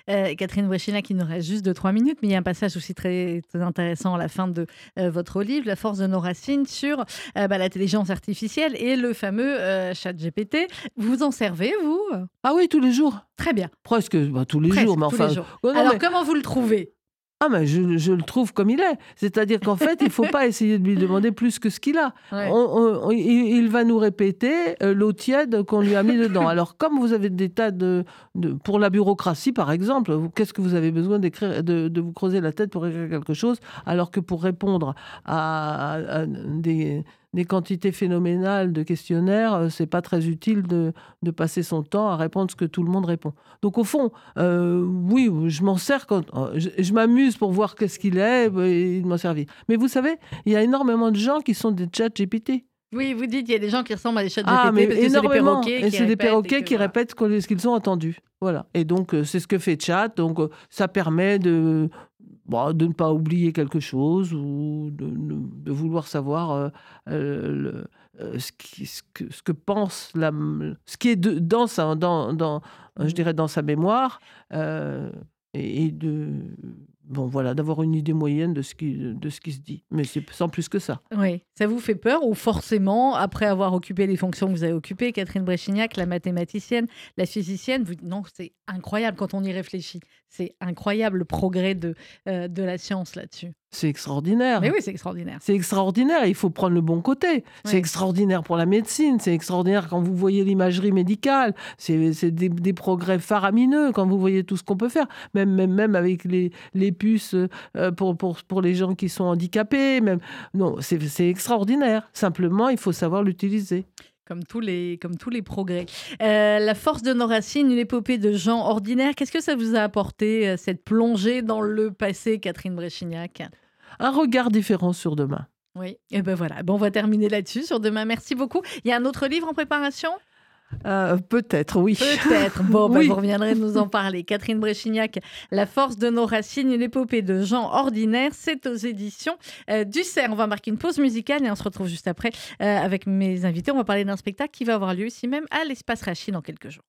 Speaker 3: Euh, Catherine Brechina, qui nous reste juste de trois minutes, mais il y a un passage aussi très, très intéressant à la fin de euh, votre livre, La force de nos racines, sur euh, bah, l'intelligence artificielle et le fameux euh, chat GPT. Vous en servez, vous?
Speaker 4: Ah oui, tous les jours
Speaker 3: Très bien.
Speaker 4: Presque bah, tous les
Speaker 3: Presque
Speaker 4: jours, mais enfin.
Speaker 3: les jours.
Speaker 4: Ouais, non,
Speaker 3: Alors,
Speaker 4: mais-
Speaker 3: comment vous le trouvez?
Speaker 4: Ah, mais je, je le trouve comme il est. C'est-à-dire qu'en fait, il ne faut pas essayer de lui demander plus que ce qu'il a.
Speaker 3: Ouais.
Speaker 4: On- on- on- il il va nous répéter euh, l'eau tiède qu'on lui a mis dedans. Alors, comme vous avez des tas de, de- Pour la bureaucratie, par exemple, qu'est-ce que vous avez besoin d'écrire, de, de vous creuser la tête pour écrire quelque chose, alors que pour répondre à des, des quantités phénoménales de questionnaires, euh, c'est pas très utile de, de passer son temps à répondre ce que tout le monde répond. Donc, au fond, euh, oui, je m'en sers quand. euh, Je, je m'amuse pour voir qu'est-ce qu'il est et de m'en servir. Mais vous savez, il y a énormément de gens qui sont des chats GPT.
Speaker 3: Oui, vous dites, il y a des gens qui ressemblent à des chats GPT
Speaker 4: Ah, mais
Speaker 3: parce que c'est des
Speaker 4: énormément.
Speaker 3: perroquets
Speaker 4: Et
Speaker 3: qui
Speaker 4: c'est des
Speaker 3: répètent et
Speaker 4: perroquets
Speaker 3: que,
Speaker 4: qui
Speaker 3: voilà.
Speaker 4: répètent ce qu'ils ont entendu. Voilà. Et donc, c'est ce que fait Chat. Donc, ça permet de, bon, de ne pas oublier quelque chose ou de, vouloir savoir euh, euh, le- euh, ce, qui, ce, que, ce que pense la, ce qui est de- dans sa, dans, dans, je dirais dans sa mémoire et, et de bon voilà d'avoir une idée moyenne de ce qui de ce qui se dit mais c'est sans plus que ça
Speaker 3: Oui, ça vous fait peur ou forcément, après avoir occupé les fonctions que vous avez occupées, Catherine Bréchignac, la mathématicienne, la physicienne, vous non, c'est incroyable quand on y réfléchit. C'est incroyable le progrès de, euh, de la science là-dessus.
Speaker 4: C'est extraordinaire
Speaker 3: Mais oui, c'est extraordinaire.
Speaker 4: C'est extraordinaire, il faut prendre le bon côté. C'est extraordinaire pour la médecine, c'est extraordinaire quand vous voyez l'imagerie médicale, c'est c'est des, des progrès faramineux quand vous voyez tout ce qu'on peut faire, même, même, même avec les, les puces euh, pour, pour, pour les gens qui sont handicapés. Même... Non, c'est c'est extraordinaire. Simplement, il faut savoir l'utiliser.
Speaker 3: Comme tous les, comme tous les progrès. Euh, la force de nos racines, une épopée de gens ordinaires. Qu'est-ce que ça vous a apporté, euh, cette plongée dans le passé, Catherine Bréchignac?
Speaker 4: Un regard différent sur demain.
Speaker 3: Oui, et ben voilà. Bon, on va terminer là-dessus sur demain. Merci beaucoup. Il y a un autre livre en préparation?
Speaker 4: Euh, Peut-être, oui.
Speaker 3: Peut-être. Bon, bah,
Speaker 4: Oui.
Speaker 3: vous reviendrez nous en parler. Catherine Bréchignac, La force de nos racines, une épopée de gens ordinaires. C'est aux éditions euh, du CERF. On va marquer une pause musicale et on se retrouve juste après euh, avec mes invités. On va parler d'un spectacle qui va avoir lieu ici même à l'Espace Rachid dans quelques jours.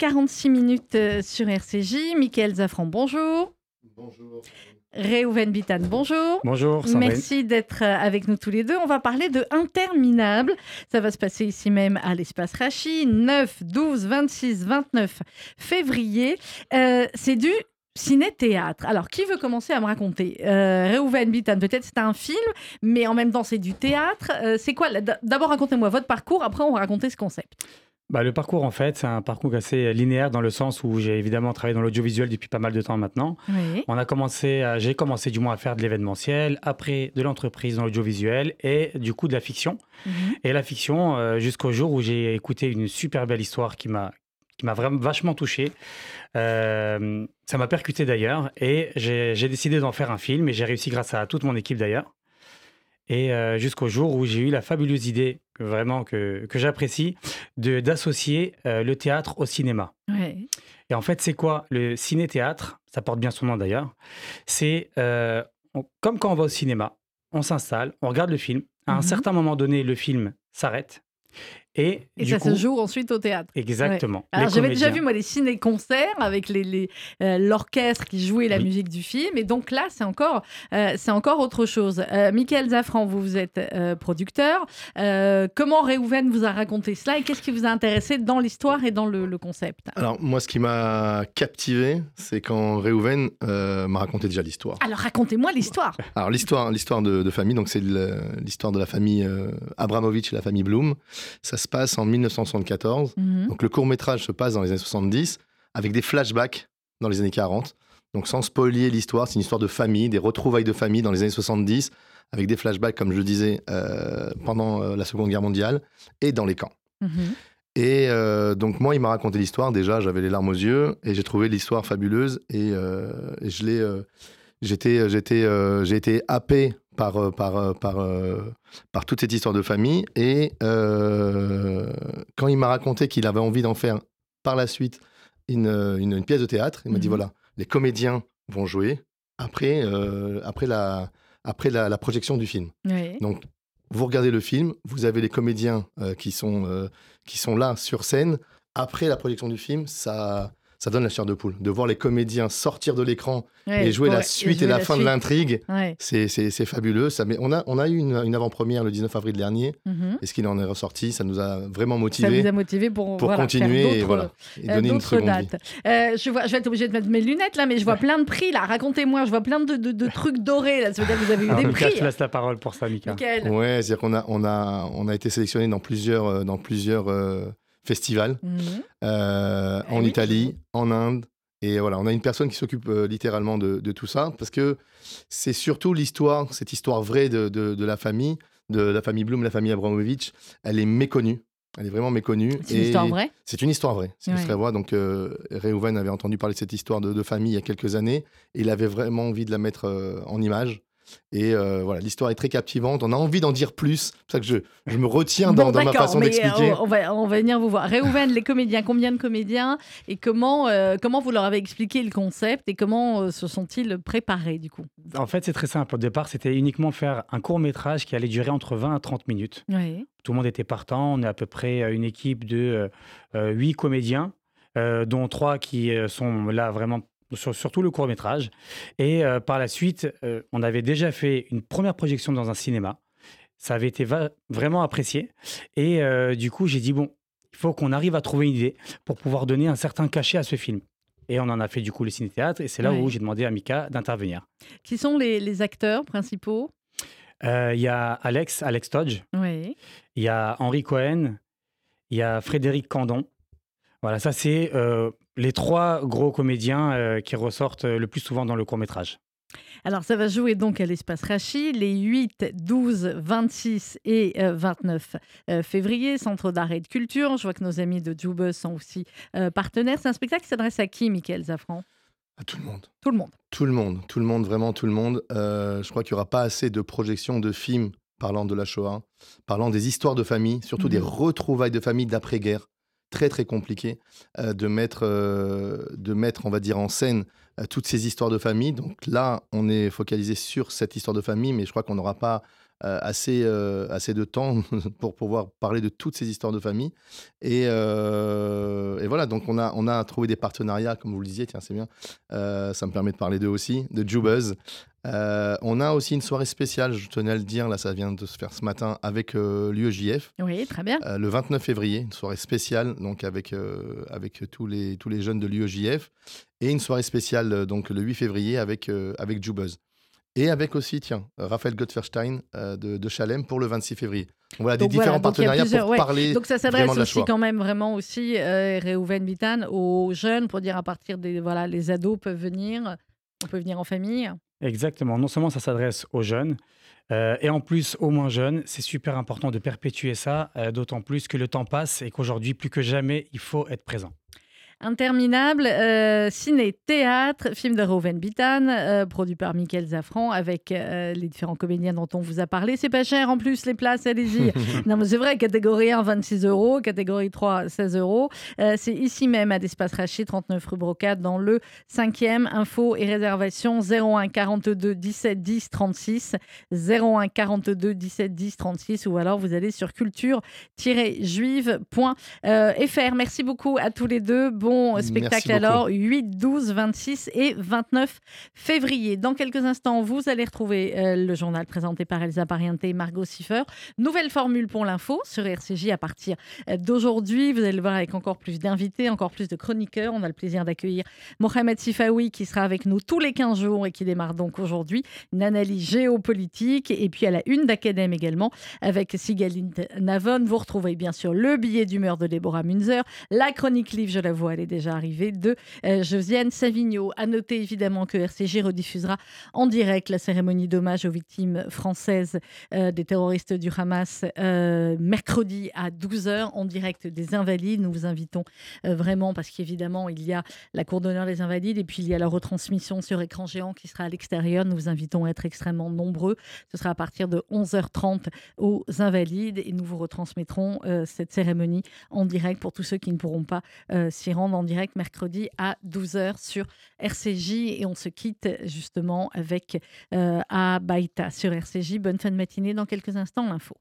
Speaker 3: 11h46 minutes euh, sur RCJ. Michael Zafran, bonjour.
Speaker 6: Bonjour.
Speaker 3: Réhouven Bitan, bonjour.
Speaker 7: Bonjour Sandrine.
Speaker 3: Merci d'être euh, avec nous tous les deux. On va parler de Interminable. Ça va se passer ici même à l'espace Rachi, 9, 12, 26, 29 février. Euh, c'est du ciné-théâtre. Alors, qui veut commencer à me raconter? Euh, Réhouven Bitan, peut-être c'est un film, mais en même temps c'est du théâtre. Euh, c'est quoi? D'abord racontez-moi votre parcours, après on va raconter ce concept.
Speaker 7: Bah, le parcours, en fait, c'est un parcours assez linéaire dans le sens où j'ai évidemment travaillé dans l'audiovisuel depuis pas mal de temps maintenant.
Speaker 3: Oui.
Speaker 7: On a commencé, j'ai commencé du moins à faire de l'événementiel, après de l'entreprise dans l'audiovisuel et du coup de la fiction.
Speaker 3: Mhm.
Speaker 7: Et la fiction euh, jusqu'au jour où j'ai écouté une super belle histoire qui m'a qui m'a vraiment vachement touché. Euh, ça m'a percuté d'ailleurs et j'ai décidé d'en faire un film et j'ai réussi grâce à toute mon équipe d'ailleurs. Et euh, jusqu'au jour où j'ai eu la fabuleuse idée, vraiment que, que j'apprécie, de d'associer euh, le théâtre au cinéma.
Speaker 3: Ouais.
Speaker 7: Et en fait, c'est quoi le ciné-théâtre? Ça porte bien son nom d'ailleurs. C'est euh, on- comme quand on va au cinéma, on s'installe, on regarde le film. À un
Speaker 3: Mhm.
Speaker 7: certain moment donné, le film s'arrête. Et,
Speaker 3: Et
Speaker 7: du
Speaker 3: ça
Speaker 7: coup,
Speaker 3: se joue ensuite au théâtre.
Speaker 7: Exactement.
Speaker 3: Alors j'avais déjà vu moi les ciné-concerts avec les, les, euh, l'orchestre qui jouait la
Speaker 7: Oui.
Speaker 3: musique du film et donc là c'est encore euh, c'est encore autre chose. Euh, Michael Zafran, vous vous êtes euh, producteur. Euh, comment Réhouven vous a raconté cela et qu'est-ce qui vous a intéressé dans l'histoire et dans le, le concept?
Speaker 6: Alors, moi, ce qui m'a captivé, c'est quand Réhouven euh, m'a raconté déjà l'histoire.
Speaker 3: Alors racontez-moi l'histoire.
Speaker 6: Alors, l'histoire, l'histoire de, de famille, donc c'est l'histoire de la famille euh, Abramovich et la famille Bloom. Ça se passe en 1974.
Speaker 3: Mhm.
Speaker 6: Donc, le court-métrage se passe dans les années 70 avec des flashbacks dans les années 40. Donc, sans spoiler l'histoire, c'est une histoire de famille, des retrouvailles de famille dans les années 70 avec des flashbacks, comme je le disais, euh, pendant euh, la Seconde Guerre mondiale et dans les camps.
Speaker 3: Mhm.
Speaker 6: Et euh, donc moi, il m'a raconté l'histoire. Déjà, j'avais les larmes aux yeux et j'ai trouvé l'histoire fabuleuse. Et, euh, et je l'ai, j'étais, j'étais, euh, j'ai été happé par euh, par euh, par euh, par toute cette histoire de famille. Et euh, quand il m'a raconté qu'il avait envie d'en faire par la suite une, une, une pièce de théâtre, il m'a dit
Speaker 3: Mhm.
Speaker 6: voilà, les comédiens vont jouer après euh, après la après la, la projection du film.
Speaker 3: Oui.
Speaker 6: Donc, vous regardez le film, vous avez les comédiens euh, qui, sont, euh, qui sont là sur scène. Après la projection du film, ça, ça donne la chair de poule. De voir les comédiens sortir de l'écran
Speaker 3: Ouais,
Speaker 6: et jouer la suite et, la, fin de l'intrigue,
Speaker 3: Ouais.
Speaker 6: c'est c'est- c'est fabuleux. Ça met, on, a, on a eu une, une avant-première le 19 avril dernier.
Speaker 3: Mhm.
Speaker 6: Et ce qu'il en est ressorti, ça nous a vraiment
Speaker 3: Ça vous
Speaker 6: motivé
Speaker 3: a motivé pour,
Speaker 6: pour
Speaker 3: voilà,
Speaker 6: continuer
Speaker 3: faire
Speaker 6: et,
Speaker 3: d'autres-
Speaker 6: voilà, et
Speaker 3: euh,
Speaker 6: donner une seconde vie.
Speaker 3: dates. Euh, je, vois, je vais être obligée de mettre mes lunettes là, mais je vois plein de prix là. Racontez-moi, je vois plein de, de- de trucs dorés là. Ça veut dire que vous avez eu
Speaker 7: Alors,
Speaker 3: des
Speaker 7: Mika,
Speaker 3: prix.
Speaker 7: je te laisse la parole pour ça, Mika.
Speaker 6: Ouais, c'est-à-dire qu'on a, on a, on a été sélectionné dans plusieurs, euh, dans plusieurs euh, festivals.
Speaker 3: Mhm.
Speaker 6: euh, en
Speaker 3: oui.
Speaker 6: Italie, en Inde. Et voilà, on a une personne qui s'occupe euh, littéralement de, de tout ça, parce que c'est surtout l'histoire, cette histoire vraie de, de- de la famille, de la famille Bloom, la famille Abramovich, elle est méconnue. Elle est vraiment méconnue.
Speaker 3: C'est une histoire vraie?
Speaker 6: C'est une histoire vraie. C'est une
Speaker 3: Ouais.
Speaker 6: histoire vraie. Donc, euh, Réhouven avait entendu parler de cette histoire de, de famille il y a quelques années, et il avait vraiment envie de la mettre euh, en image. Et euh, voilà, l'histoire est très captivante. On a envie d'en dire plus. C'est pour ça que je, je me retiens dans,
Speaker 3: Bon,
Speaker 6: dans ma
Speaker 3: d'accord,
Speaker 6: façon
Speaker 3: mais,
Speaker 6: d'expliquer.
Speaker 3: euh, on, va, on va venir vous voir. Réhouven, les comédiens, combien de comédiens et comment, euh, comment vous leur avez expliqué le concept et comment euh, se sont-ils préparés du coup?
Speaker 7: En fait, c'est très simple. Au départ, c'était uniquement faire un court métrage qui allait durer entre 20 à 30 minutes.
Speaker 3: Oui.
Speaker 7: Tout le monde était partant. On est à peu près euh, une équipe de 8 comédiens, euh, dont 3 qui euh, sont là vraiment sur, sur tout le court métrage. Et euh, par la suite, euh, on avait déjà fait une première projection dans un cinéma. Ça avait été va- vraiment apprécié. Et euh, du coup, j'ai dit, bon, il faut qu'on arrive à trouver une idée pour pouvoir donner un certain cachet à ce film. Et on en a fait du coup le ciné-théâtre. Et c'est là où j'ai demandé à Mika d'intervenir.
Speaker 3: Qui sont les, les acteurs principaux?
Speaker 7: Il y a Alex, Alex Todge.
Speaker 3: Oui.
Speaker 7: Il y a Henri Cohen, il y a Frédéric Candon. Voilà, ça c'est les trois gros comédiens euh, qui ressortent euh, le plus souvent dans le court métrage.
Speaker 3: Alors, ça va jouer donc à l'espace Rachi les 8, 12, 26 et euh, 29 euh, février, Centre d'art et de culture. Je vois que nos amis de Jubus sont aussi euh, partenaires. C'est un spectacle qui s'adresse à qui, Michael Zafran?
Speaker 6: À tout le monde.
Speaker 3: Tout le monde.
Speaker 6: Tout le monde, tout le monde, vraiment tout le monde. Euh, je crois qu'il n'y aura pas assez de projections de films parlant de la Shoah, parlant des histoires de famille, surtout
Speaker 3: Mhm.
Speaker 6: des retrouvailles de famille d'après-guerre. Très très compliqué euh, de mettre, euh, de mettre, on va dire, en scène euh, toutes ces histoires de famille. Donc là, on est focalisé sur cette histoire de famille, mais je crois qu'on n'aura pas assez, euh, assez de temps pour pouvoir parler de toutes ces histoires de famille. Et, euh, et voilà, donc on a, on a trouvé des partenariats, comme vous le disiez, tiens, c'est bien. Euh, ça me permet de parler d'eux aussi, de Jubuzz. Euh, on a aussi une soirée spéciale, je tenais à le dire, là ça vient de se faire ce matin, avec euh, l'UEJF.
Speaker 3: Oui, très bien.
Speaker 6: Euh, le 29 février, une soirée spéciale donc avec, euh, avec tous, les, tous les jeunes de l'UEJF. Et une soirée spéciale euh, donc le 8 février avec, euh, avec Jubuzz. Et avec aussi, tiens, Raphaël Gottferstein euh, de, de Chalem pour le 26 février. Donc voilà,
Speaker 3: Donc
Speaker 6: des
Speaker 3: voilà,
Speaker 6: différents partenariats pour
Speaker 3: ouais.
Speaker 6: parler
Speaker 3: Donc ça s'adresse aussi quand même vraiment aussi, euh, Reuven Bitan, aux jeunes, pour dire à partir des... Voilà, les ados peuvent venir, on peut venir en famille.
Speaker 7: Exactement. Non seulement ça s'adresse aux jeunes, euh, et en plus aux moins jeunes, c'est super important de perpétuer ça, euh, d'autant plus que le temps passe et qu'aujourd'hui, plus que jamais, il faut être présent.
Speaker 3: Interminable, euh, ciné, théâtre, film de Reuven Bitan, euh, produit par Michael Zafran avec euh, les différents comédiens dont on vous a parlé. C'est pas cher en plus, les places, allez-y. non, mais c'est vrai, catégorie 1, 26 euros, catégorie 3, 16 euros. Euh, c'est ici même à d'Espace Rachid, 39 rue Brocade, dans le 5e. Info et réservation 01 42 17 10 36, 01 42 17 10 36, ou alors vous allez sur culture-juive.fr. Merci beaucoup à tous les deux. Bon Spectacle alors, 8, 12, 26 et 29 février. Dans quelques instants, vous allez retrouver euh, le journal présenté par Elsa Pariente et Margot Siffer. Nouvelle formule pour l'info sur RCJ à partir euh, d'aujourd'hui. Vous allez le voir avec encore plus d'invités, encore plus de chroniqueurs. On a le plaisir d'accueillir Mohamed Sifawi qui sera avec nous tous les 15 jours et qui démarre donc aujourd'hui une analyse géopolitique. Et puis à la une d'Acadème également avec Sigaline Navon. Vous retrouvez bien sûr le billet d'humeur de Déborah Munzer, la chronique livre, je la vois, est déjà arrivée, de euh, Josiane Savigno. À noter évidemment que RCG rediffusera en direct la cérémonie d'hommage aux victimes françaises euh, des terroristes du Hamas euh, mercredi à 12h en direct des Invalides. Nous vous invitons vraiment parce qu'évidemment il y a la cour d'honneur des Invalides et puis il y a la retransmission sur écran géant qui sera à l'extérieur. Nous vous invitons à être extrêmement nombreux. Ce sera à partir de 11h30 aux Invalides et nous vous retransmettrons cette cérémonie en direct pour tous ceux qui ne pourront pas s'y rendre en direct mercredi à 12h sur RCJ et on se quitte justement avec euh, sur RCJ. Bonne fin de matinée dans quelques instants l'info.